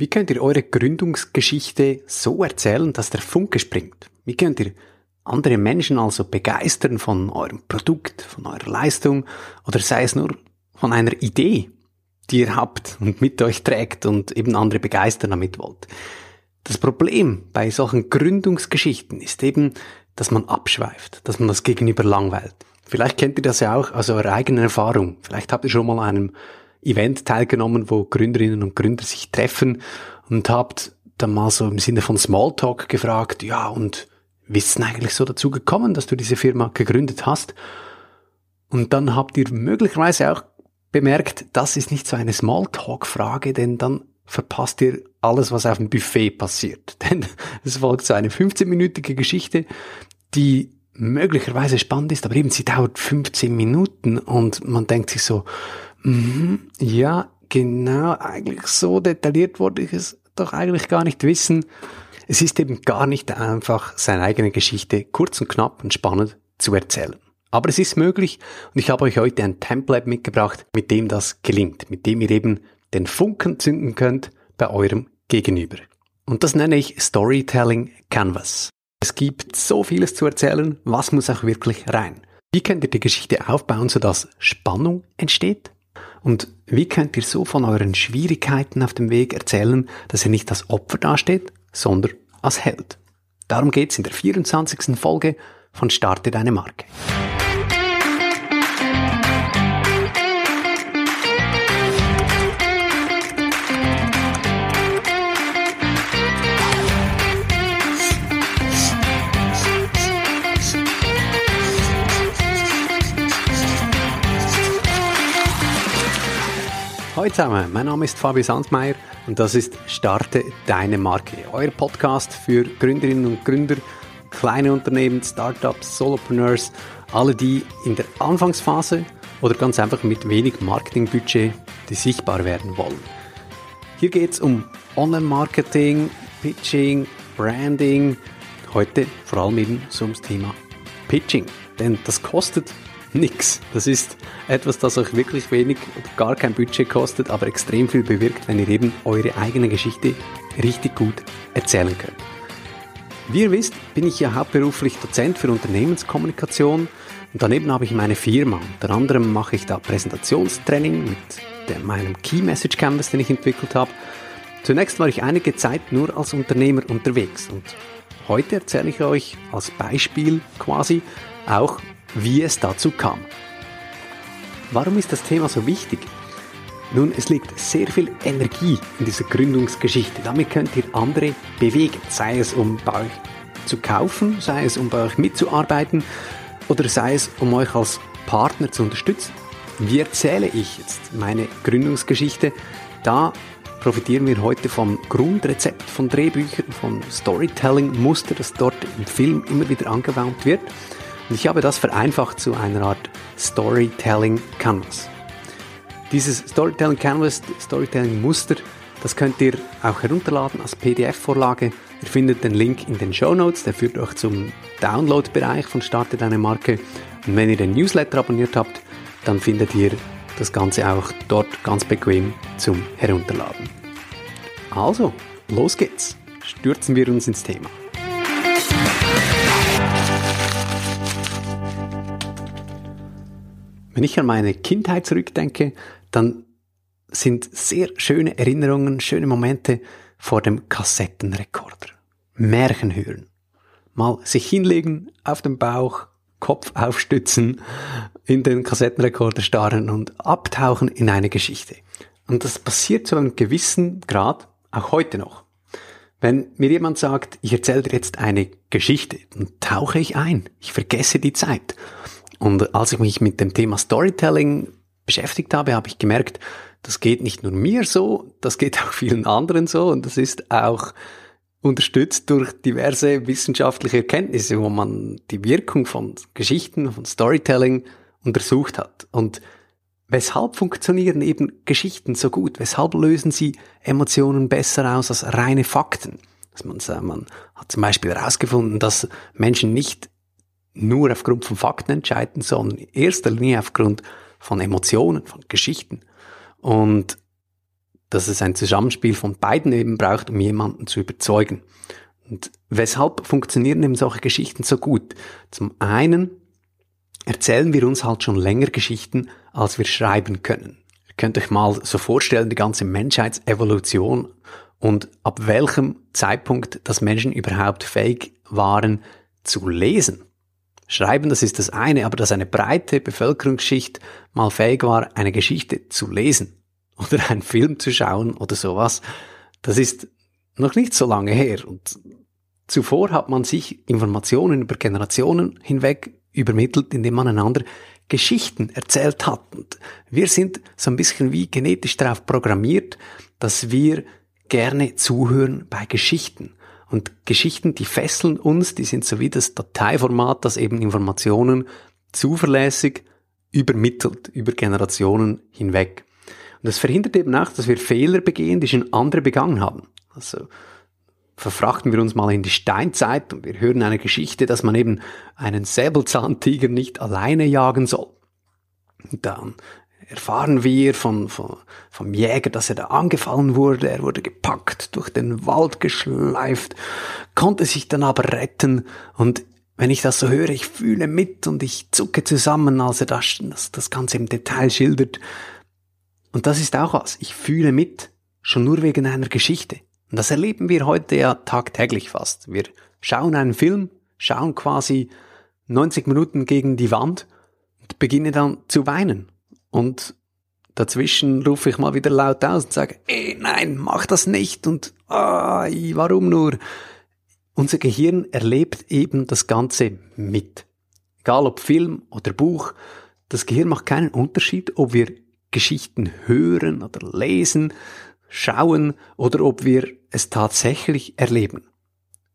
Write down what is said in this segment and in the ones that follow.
Wie könnt ihr eure Gründungsgeschichte so erzählen, dass der Funke springt? Wie könnt ihr andere Menschen also begeistern von eurem Produkt, von eurer Leistung oder sei es nur von einer Idee, die ihr habt und mit euch trägt und eben andere begeistern damit wollt? Das Problem bei solchen Gründungsgeschichten ist eben, dass man abschweift, dass man das Gegenüber langweilt. Vielleicht kennt ihr das ja auch aus eurer eigenen Erfahrung. Vielleicht habt ihr schon mal einem Event teilgenommen, wo Gründerinnen und Gründer sich treffen und habt dann mal so im Sinne von Smalltalk gefragt, ja, und wie ist es eigentlich so dazu gekommen, dass du diese Firma gegründet hast? Und dann habt ihr möglicherweise auch bemerkt, das ist nicht so eine Smalltalk-Frage, denn dann verpasst ihr alles, was auf dem Buffet passiert. Denn es folgt so eine 15-minütige Geschichte, die möglicherweise spannend ist, aber eben sie dauert 15 Minuten und man denkt sich so, Mhm, ja, genau, eigentlich so detailliert wollte ich es doch eigentlich gar nicht wissen. Es ist eben gar nicht einfach, seine eigene Geschichte kurz und knapp und spannend zu erzählen. Aber es ist möglich und ich habe euch heute ein Template mitgebracht, mit dem das gelingt, mit dem ihr eben den Funken zünden könnt bei eurem Gegenüber. Und das nenne ich Storytelling Canvas. Es gibt so vieles zu erzählen, was muss auch wirklich rein? Wie könnt ihr die Geschichte aufbauen, sodass Spannung entsteht? Und wie könnt ihr so von euren Schwierigkeiten auf dem Weg erzählen, dass ihr nicht als Opfer dasteht, sondern als Held? Darum geht's in der 24. Folge von Starte deine Marke. Hallo zusammen, mein Name ist Fabio Sandsmeier und das ist Starte deine Marke, euer Podcast für Gründerinnen und Gründer, kleine Unternehmen, Startups, Solopreneurs, alle, die in der Anfangsphase oder ganz einfach mit wenig Marketingbudget, die sichtbar werden wollen. Hier geht es um Online-Marketing, Pitching, Branding, heute vor allem eben so ums Thema Pitching, denn das kostet nix. Das ist etwas, das euch wirklich wenig oder gar kein Budget kostet, aber extrem viel bewirkt, wenn ihr eben eure eigene Geschichte richtig gut erzählen könnt. Wie ihr wisst, bin ich ja hauptberuflich Dozent für Unternehmenskommunikation und daneben habe ich meine Firma. Unter anderem mache ich da Präsentationstraining mit der, meinem Key Message Canvas, den ich entwickelt habe. Zunächst war ich einige Zeit nur als Unternehmer unterwegs und heute erzähle ich euch als Beispiel quasi auch, wie es dazu kam. Warum ist das Thema so wichtig? Nun, es liegt sehr viel Energie in dieser Gründungsgeschichte. Damit könnt ihr andere bewegen, sei es um bei euch zu kaufen, sei es um bei euch mitzuarbeiten oder sei es um euch als Partner zu unterstützen. Wie erzähle ich jetzt meine Gründungsgeschichte? Da profitieren wir heute vom Grundrezept von Drehbüchern, von Storytelling-Muster, das dort im Film immer wieder angewandt wird. Und ich habe das vereinfacht zu einer Art Storytelling Canvas. Dieses Storytelling Canvas, Storytelling Muster, das könnt ihr auch herunterladen als PDF-Vorlage. Ihr findet den Link in den Show Notes, der führt euch zum Download-Bereich von Starte deine Marke. Und wenn ihr den Newsletter abonniert habt, dann findet ihr das Ganze auch dort ganz bequem zum Herunterladen. Also, los geht's. Stürzen wir uns ins Thema. Wenn ich an meine Kindheit zurückdenke, dann sind sehr schöne Erinnerungen, schöne Momente vor dem Kassettenrekorder. Märchen hören. Mal sich hinlegen, auf dem Bauch, Kopf aufstützen, in den Kassettenrekorder starren und abtauchen in eine Geschichte. Und das passiert zu einem gewissen Grad auch heute noch. Wenn mir jemand sagt, ich erzähle dir jetzt eine Geschichte, dann tauche ich ein. Ich vergesse die Zeit. Und als ich mich mit dem Thema Storytelling beschäftigt habe, habe ich gemerkt, das geht nicht nur mir so, das geht auch vielen anderen so und das ist auch unterstützt durch diverse wissenschaftliche Erkenntnisse, wo man die Wirkung von Geschichten, von Storytelling untersucht hat. Und weshalb funktionieren eben Geschichten so gut? Weshalb lösen sie Emotionen besser aus als reine Fakten? man, man hat zum Beispiel herausgefunden, dass Menschen nicht nur aufgrund von Fakten entscheiden, sondern in erster Linie aufgrund von Emotionen, von Geschichten. Und dass es ein Zusammenspiel von beiden eben braucht, um jemanden zu überzeugen. Und weshalb funktionieren eben solche Geschichten so gut? Zum einen erzählen wir uns halt schon länger Geschichten, als wir schreiben können. Ihr könnt euch mal so vorstellen, die ganze Menschheitsevolution und ab welchem Zeitpunkt das Menschen überhaupt fähig waren zu lesen. Schreiben, das ist das eine, aber dass eine breite Bevölkerungsschicht mal fähig war, eine Geschichte zu lesen oder einen Film zu schauen oder sowas, das ist noch nicht so lange her. Und zuvor hat man sich Informationen über Generationen hinweg übermittelt, indem man einander Geschichten erzählt hat. Und wir sind so ein bisschen wie genetisch darauf programmiert, dass wir gerne zuhören bei Geschichten. Und Geschichten, die fesseln uns, die sind so wie das Dateiformat, das eben Informationen zuverlässig übermittelt über Generationen hinweg. Und das verhindert eben auch, dass wir Fehler begehen, die schon andere begangen haben. Also verfrachten wir uns mal in die Steinzeit und wir hören eine Geschichte, dass man eben einen Säbelzahntiger nicht alleine jagen soll. Und dann erfahren wir von, von, vom Jäger, dass er da angefallen wurde. Er wurde gepackt, durch den Wald geschleift, konnte sich dann aber retten. Und wenn ich das so höre, ich fühle mit und ich zucke zusammen, als er das, das, das Ganze im Detail schildert. Und das ist auch was. Ich fühle mit, schon nur wegen einer Geschichte. Und das erleben wir heute ja tagtäglich fast. Wir schauen einen Film, schauen quasi 90 Minuten gegen die Wand und beginnen dann zu weinen. Und dazwischen rufe ich mal wieder laut aus und sage, ey, nein, mach das nicht und ai, warum nur? Unser Gehirn erlebt eben das Ganze mit. Egal ob Film oder Buch, das Gehirn macht keinen Unterschied, ob wir Geschichten hören oder lesen, schauen oder ob wir es tatsächlich erleben.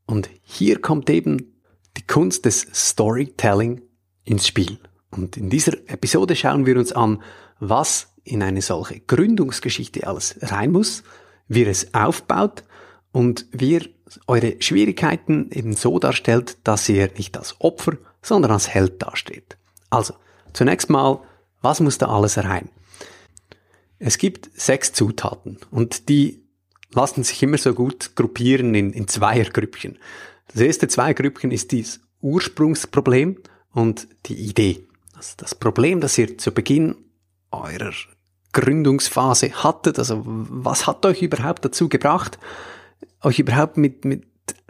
Und hier kommt eben die Kunst des Storytelling ins Spiel. Und in dieser Episode schauen wir uns an, was in eine solche Gründungsgeschichte alles rein muss, wie es aufbaut und wie ihr eure Schwierigkeiten eben so darstellt, dass ihr nicht als Opfer, sondern als Held dasteht. Also, zunächst mal, was muss da alles rein? Es gibt sechs Zutaten und die lassen sich immer so gut gruppieren in, in Zweiergrüppchen. Das erste Zweiergrüppchen ist dieses Ursprungsproblem und die Idee. Das, das Problem, das ihr zu Beginn eurer Gründungsphase hattet, also was hat euch überhaupt dazu gebracht, euch überhaupt mit, mit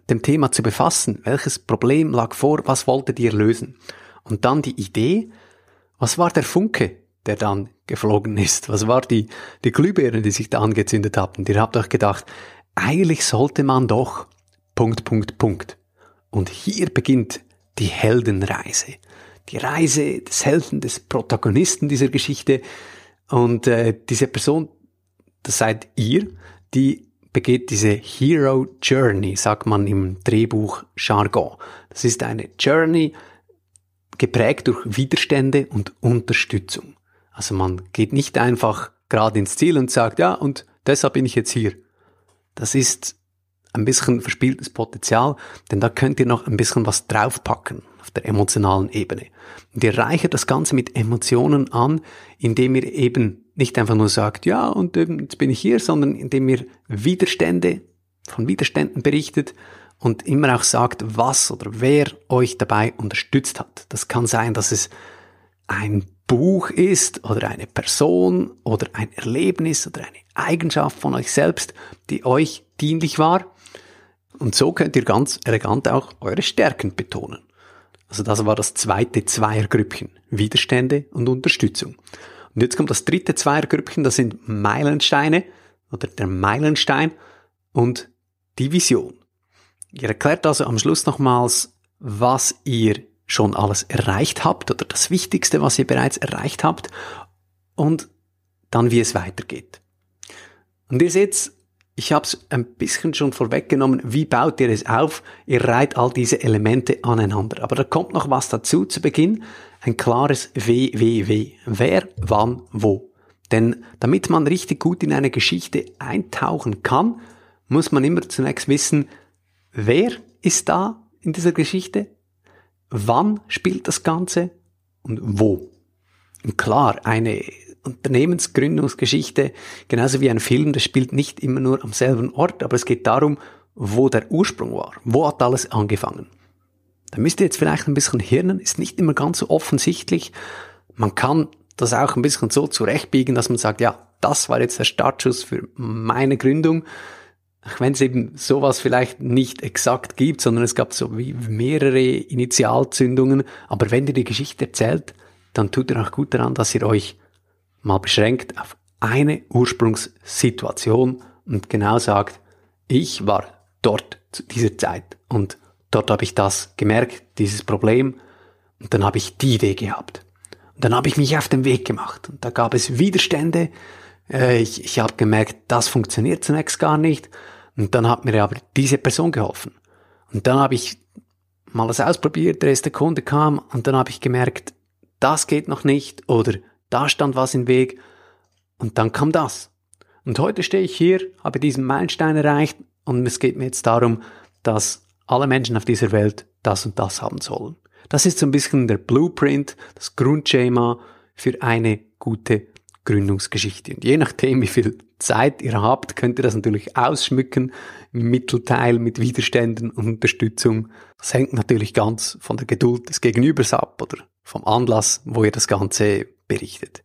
dem Thema zu befassen? Welches Problem lag vor? Was wolltet ihr lösen? Und dann die Idee, was war der Funke, der dann geflogen ist? Was war die, die Glühbirne, die sich da angezündet hat? Und ihr habt euch gedacht, eigentlich sollte man doch Punkt, Punkt, Punkt. Und hier beginnt die Heldenreise die Reise des Helden, des Protagonisten dieser Geschichte. Und äh, diese Person, das seid ihr, die begeht diese Hero Journey, sagt man im Drehbuch Jargon. Das ist eine Journey geprägt durch Widerstände und Unterstützung. Also man geht nicht einfach gerade ins Ziel und sagt, ja, und deshalb bin ich jetzt hier. Das ist ein bisschen verspieltes Potenzial, denn da könnt ihr noch ein bisschen was draufpacken auf der emotionalen Ebene. Und ihr reichert das Ganze mit Emotionen an, indem ihr eben nicht einfach nur sagt, ja, und jetzt bin ich hier, sondern indem ihr Widerstände, von Widerständen berichtet und immer auch sagt, was oder wer euch dabei unterstützt hat. Das kann sein, dass es ein Buch ist oder eine Person oder ein Erlebnis oder eine Eigenschaft von euch selbst, die euch dienlich war. Und so könnt ihr ganz elegant auch eure Stärken betonen. Also das war das zweite Zweiergrüppchen. Widerstände und Unterstützung. Und jetzt kommt das dritte Zweiergrüppchen, das sind Meilensteine oder der Meilenstein und die Vision. Ihr erklärt also am Schluss nochmals, was ihr schon alles erreicht habt oder das Wichtigste, was ihr bereits erreicht habt und dann wie es weitergeht. Und ihr seht, ich habe es ein bisschen schon vorweggenommen. Wie baut ihr es auf? Ihr reiht all diese Elemente aneinander. Aber da kommt noch was dazu zu Beginn. Ein klares WWW. Wer, wann, wo. Denn damit man richtig gut in eine Geschichte eintauchen kann, muss man immer zunächst wissen, wer ist da in dieser Geschichte? Wann spielt das Ganze? Und wo? Und klar, eine Unternehmensgründungsgeschichte, genauso wie ein Film, das spielt nicht immer nur am selben Ort, aber es geht darum, wo der Ursprung war. Wo hat alles angefangen? Da müsst ihr jetzt vielleicht ein bisschen hirnen, ist nicht immer ganz so offensichtlich. Man kann das auch ein bisschen so zurechtbiegen, dass man sagt, ja, das war jetzt der Startschuss für meine Gründung. Auch wenn es eben sowas vielleicht nicht exakt gibt, sondern es gab so wie mehrere Initialzündungen. Aber wenn ihr die Geschichte erzählt, dann tut ihr auch gut daran, dass ihr euch mal beschränkt auf eine Ursprungssituation und genau sagt, ich war dort zu dieser Zeit und dort habe ich das gemerkt, dieses Problem und dann habe ich die Idee gehabt. Und dann habe ich mich auf den Weg gemacht und da gab es Widerstände. Äh, ich ich habe gemerkt, das funktioniert zunächst gar nicht und dann hat mir aber diese Person geholfen. Und dann habe ich mal das ausprobiert, der erste Kunde kam und dann habe ich gemerkt, das geht noch nicht oder da stand was im Weg und dann kam das. Und heute stehe ich hier, habe diesen Meilenstein erreicht und es geht mir jetzt darum, dass alle Menschen auf dieser Welt das und das haben sollen. Das ist so ein bisschen der Blueprint, das Grundschema für eine gute Gründungsgeschichte. Und je nachdem, wie viel Zeit ihr habt, könnt ihr das natürlich ausschmücken im Mittelteil mit Widerständen und Unterstützung. Das hängt natürlich ganz von der Geduld des Gegenübers ab oder vom Anlass, wo ihr das Ganze berichtet.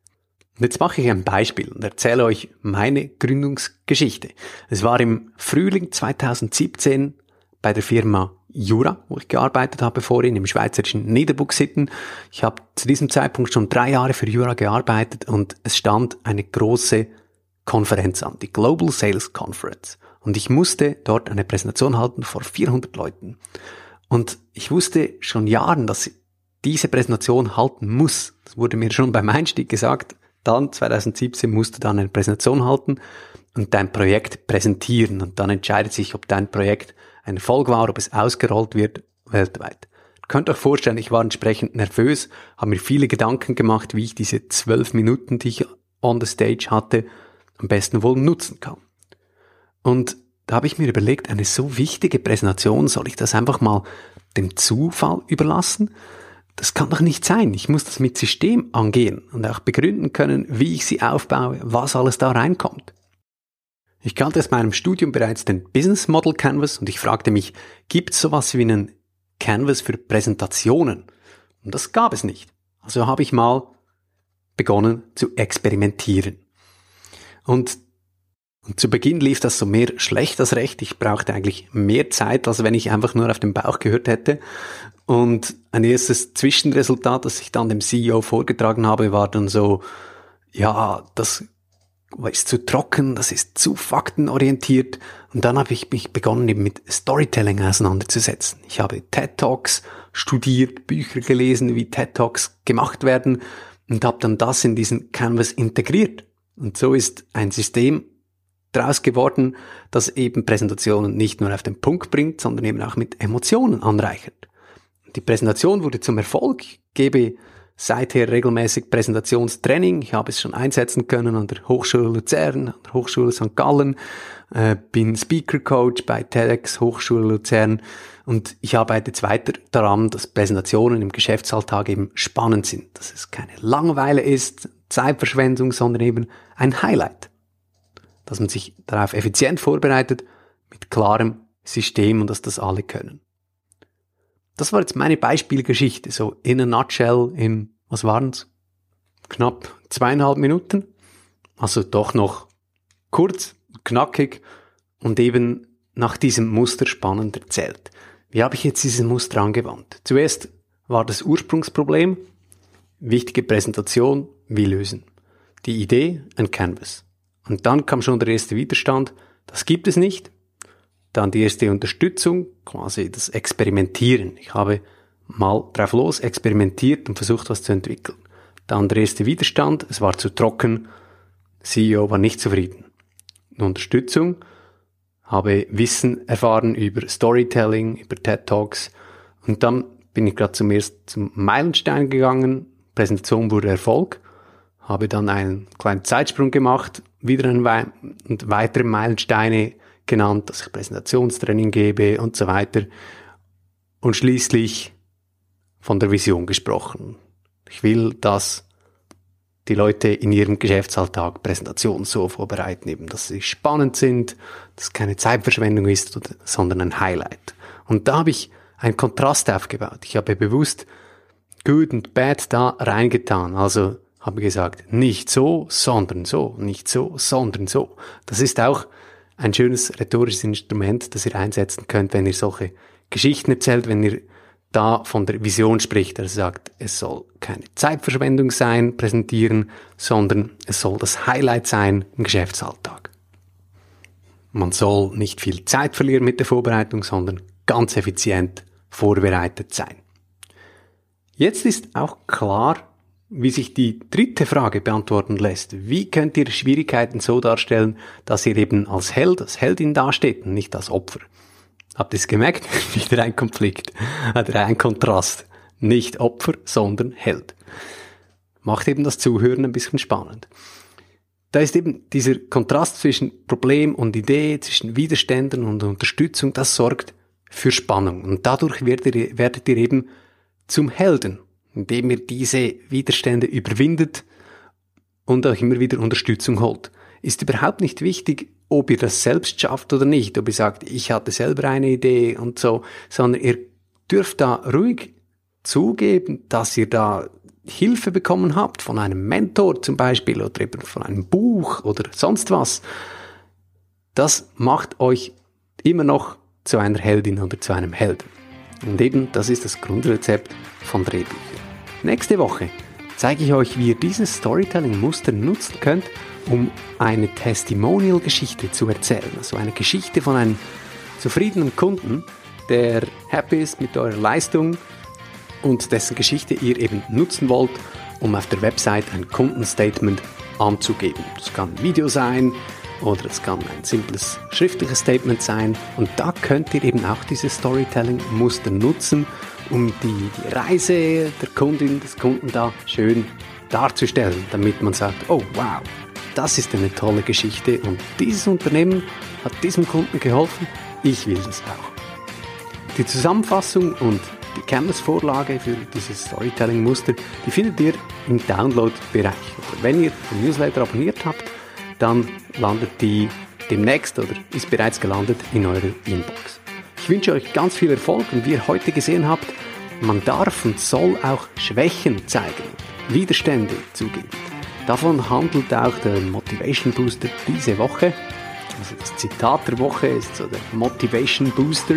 Und jetzt mache ich ein Beispiel und erzähle euch meine Gründungsgeschichte. Es war im Frühling 2017 bei der Firma Jura, wo ich gearbeitet habe vorhin im schweizerischen Niederbuchsitten. Ich habe zu diesem Zeitpunkt schon drei Jahre für Jura gearbeitet und es stand eine große Konferenz an, die Global Sales Conference. Und ich musste dort eine Präsentation halten vor 400 Leuten. Und ich wusste schon Jahren, dass diese Präsentation halten muss. Das wurde mir schon beim Einstieg gesagt. Dann 2017 musst du dann eine Präsentation halten und dein Projekt präsentieren. Und dann entscheidet sich, ob dein Projekt ein Erfolg war, ob es ausgerollt wird weltweit. Ihr könnt euch vorstellen, ich war entsprechend nervös, habe mir viele Gedanken gemacht, wie ich diese zwölf Minuten, die ich on the stage hatte, am besten wohl nutzen kann. Und da habe ich mir überlegt, eine so wichtige Präsentation, soll ich das einfach mal dem Zufall überlassen? Das kann doch nicht sein. Ich muss das mit System angehen und auch begründen können, wie ich sie aufbaue, was alles da reinkommt. Ich kannte aus meinem Studium bereits den Business Model Canvas und ich fragte mich, gibt es sowas wie einen Canvas für Präsentationen? Und das gab es nicht. Also habe ich mal begonnen zu experimentieren. Und, und zu Beginn lief das so mehr schlecht als recht. Ich brauchte eigentlich mehr Zeit, als wenn ich einfach nur auf den Bauch gehört hätte. Und ein erstes Zwischenresultat, das ich dann dem CEO vorgetragen habe, war dann so, ja, das ist zu trocken, das ist zu faktenorientiert. Und dann habe ich mich begonnen, eben mit Storytelling auseinanderzusetzen. Ich habe TED Talks studiert, Bücher gelesen, wie TED Talks gemacht werden und habe dann das in diesen Canvas integriert. Und so ist ein System daraus geworden, das eben Präsentationen nicht nur auf den Punkt bringt, sondern eben auch mit Emotionen anreichert. Die Präsentation wurde zum Erfolg, gebe seither regelmäßig Präsentationstraining. Ich habe es schon einsetzen können an der Hochschule Luzern, an der Hochschule St. Gallen, äh, bin Speaker Coach bei TEDx Hochschule Luzern und ich arbeite jetzt weiter daran, dass Präsentationen im Geschäftsalltag eben spannend sind, dass es keine Langeweile ist, Zeitverschwendung, sondern eben ein Highlight. Dass man sich darauf effizient vorbereitet, mit klarem System und dass das alle können. Das war jetzt meine Beispielgeschichte, so in a nutshell in, was waren's? Knapp zweieinhalb Minuten. Also doch noch kurz, knackig und eben nach diesem Muster spannend erzählt. Wie habe ich jetzt diesen Muster angewandt? Zuerst war das Ursprungsproblem, wichtige Präsentation, wie lösen. Die Idee, ein Canvas. Und dann kam schon der erste Widerstand, das gibt es nicht, dann die erste Unterstützung, quasi das Experimentieren. Ich habe mal drauf los experimentiert und versucht, was zu entwickeln. Dann der erste Widerstand, es war zu trocken, CEO war nicht zufrieden. Eine Unterstützung, habe Wissen erfahren über Storytelling, über TED Talks und dann bin ich gerade zum ersten zum Meilenstein gegangen, Präsentation wurde Erfolg, habe dann einen kleinen Zeitsprung gemacht, wieder einen We und weitere Meilensteine genannt, dass ich Präsentationstraining gebe und so weiter. Und schließlich von der Vision gesprochen. Ich will, dass die Leute in ihrem Geschäftsalltag Präsentationen so vorbereiten, eben, dass sie spannend sind, dass es keine Zeitverschwendung ist, sondern ein Highlight. Und da habe ich einen Kontrast aufgebaut. Ich habe bewusst Good und Bad da reingetan. Also habe gesagt, nicht so, sondern so, nicht so, sondern so. Das ist auch ein schönes rhetorisches Instrument, das ihr einsetzen könnt, wenn ihr solche Geschichten erzählt, wenn ihr da von der Vision spricht. Er sagt, es soll keine Zeitverschwendung sein, präsentieren, sondern es soll das Highlight sein im Geschäftsalltag. Man soll nicht viel Zeit verlieren mit der Vorbereitung, sondern ganz effizient vorbereitet sein. Jetzt ist auch klar, wie sich die dritte Frage beantworten lässt. Wie könnt ihr Schwierigkeiten so darstellen, dass ihr eben als Held, als Heldin dasteht und nicht als Opfer? Habt ihr es gemerkt? Wieder ein Konflikt, oder ein Kontrast. Nicht Opfer, sondern Held. Macht eben das Zuhören ein bisschen spannend. Da ist eben dieser Kontrast zwischen Problem und Idee, zwischen Widerständen und Unterstützung, das sorgt für Spannung. Und dadurch werdet ihr, werdet ihr eben zum Helden, indem ihr diese Widerstände überwindet und euch immer wieder Unterstützung holt. Ist überhaupt nicht wichtig, ob ihr das selbst schafft oder nicht, ob ihr sagt, ich hatte selber eine Idee und so, sondern ihr dürft da ruhig zugeben, dass ihr da Hilfe bekommen habt von einem Mentor zum Beispiel oder eben von einem Buch oder sonst was. Das macht euch immer noch zu einer Heldin oder zu einem Helden. Und eben, das ist das Grundrezept von Drehbüchern. Nächste Woche zeige ich euch, wie ihr dieses Storytelling-Muster nutzen könnt, um eine Testimonial-Geschichte zu erzählen. Also eine Geschichte von einem zufriedenen Kunden, der happy ist mit eurer Leistung und dessen Geschichte ihr eben nutzen wollt, um auf der Website ein Kundenstatement anzugeben. Das kann ein Video sein, oder es kann ein simples schriftliches Statement sein. Und da könnt ihr eben auch diese Storytelling-Muster nutzen, um die, die Reise der Kundin, des Kunden da schön darzustellen, damit man sagt, oh wow, das ist eine tolle Geschichte und dieses Unternehmen hat diesem Kunden geholfen, ich will das auch. Die Zusammenfassung und die Canvas-Vorlage für dieses Storytelling-Muster, die findet ihr im Download-Bereich. Wenn ihr den Newsletter abonniert habt, dann landet die demnächst oder ist bereits gelandet in eurer Inbox. Ich wünsche euch ganz viel Erfolg und wie ihr heute gesehen habt, man darf und soll auch Schwächen zeigen, Widerstände zugeben. Davon handelt auch der Motivation Booster diese Woche. Also das Zitat der Woche ist so der Motivation Booster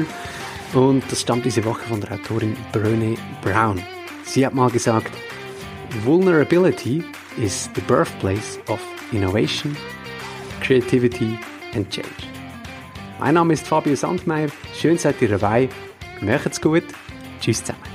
und das stammt diese Woche von der Autorin Brené Brown. Sie hat mal gesagt, Vulnerability is the birthplace of Innovation, Creativity and Change. Mein Name ist Fabio Sandmeier, schön seid ihr dabei, macht's gut, tschüss zusammen.